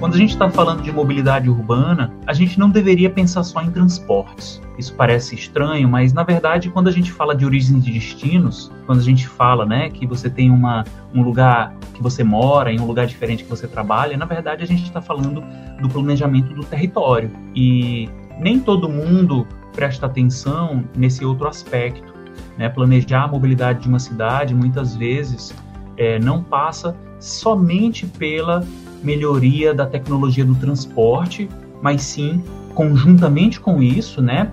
Quando a gente está falando de mobilidade urbana, a gente não deveria pensar só em transportes. Isso parece estranho, mas na verdade, quando a gente fala de origens e destinos, quando a gente fala, né, que você tem uma, um lugar que você mora, em um lugar diferente que você trabalha, na verdade a gente está falando do planejamento do território. E nem todo mundo presta atenção nesse outro aspecto. Né? Planejar a mobilidade de uma cidade muitas vezes é, não passa somente pela melhoria da tecnologia do transporte, mas sim conjuntamente com isso, né,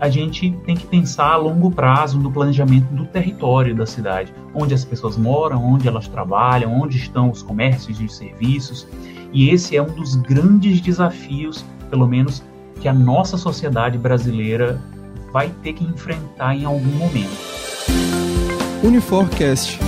a gente tem que pensar a longo prazo no planejamento do território da cidade, onde as pessoas moram, onde elas trabalham, onde estão os comércios e os serviços. E esse é um dos grandes desafios, pelo menos, que a nossa sociedade brasileira vai ter que enfrentar em algum momento. Uniforcast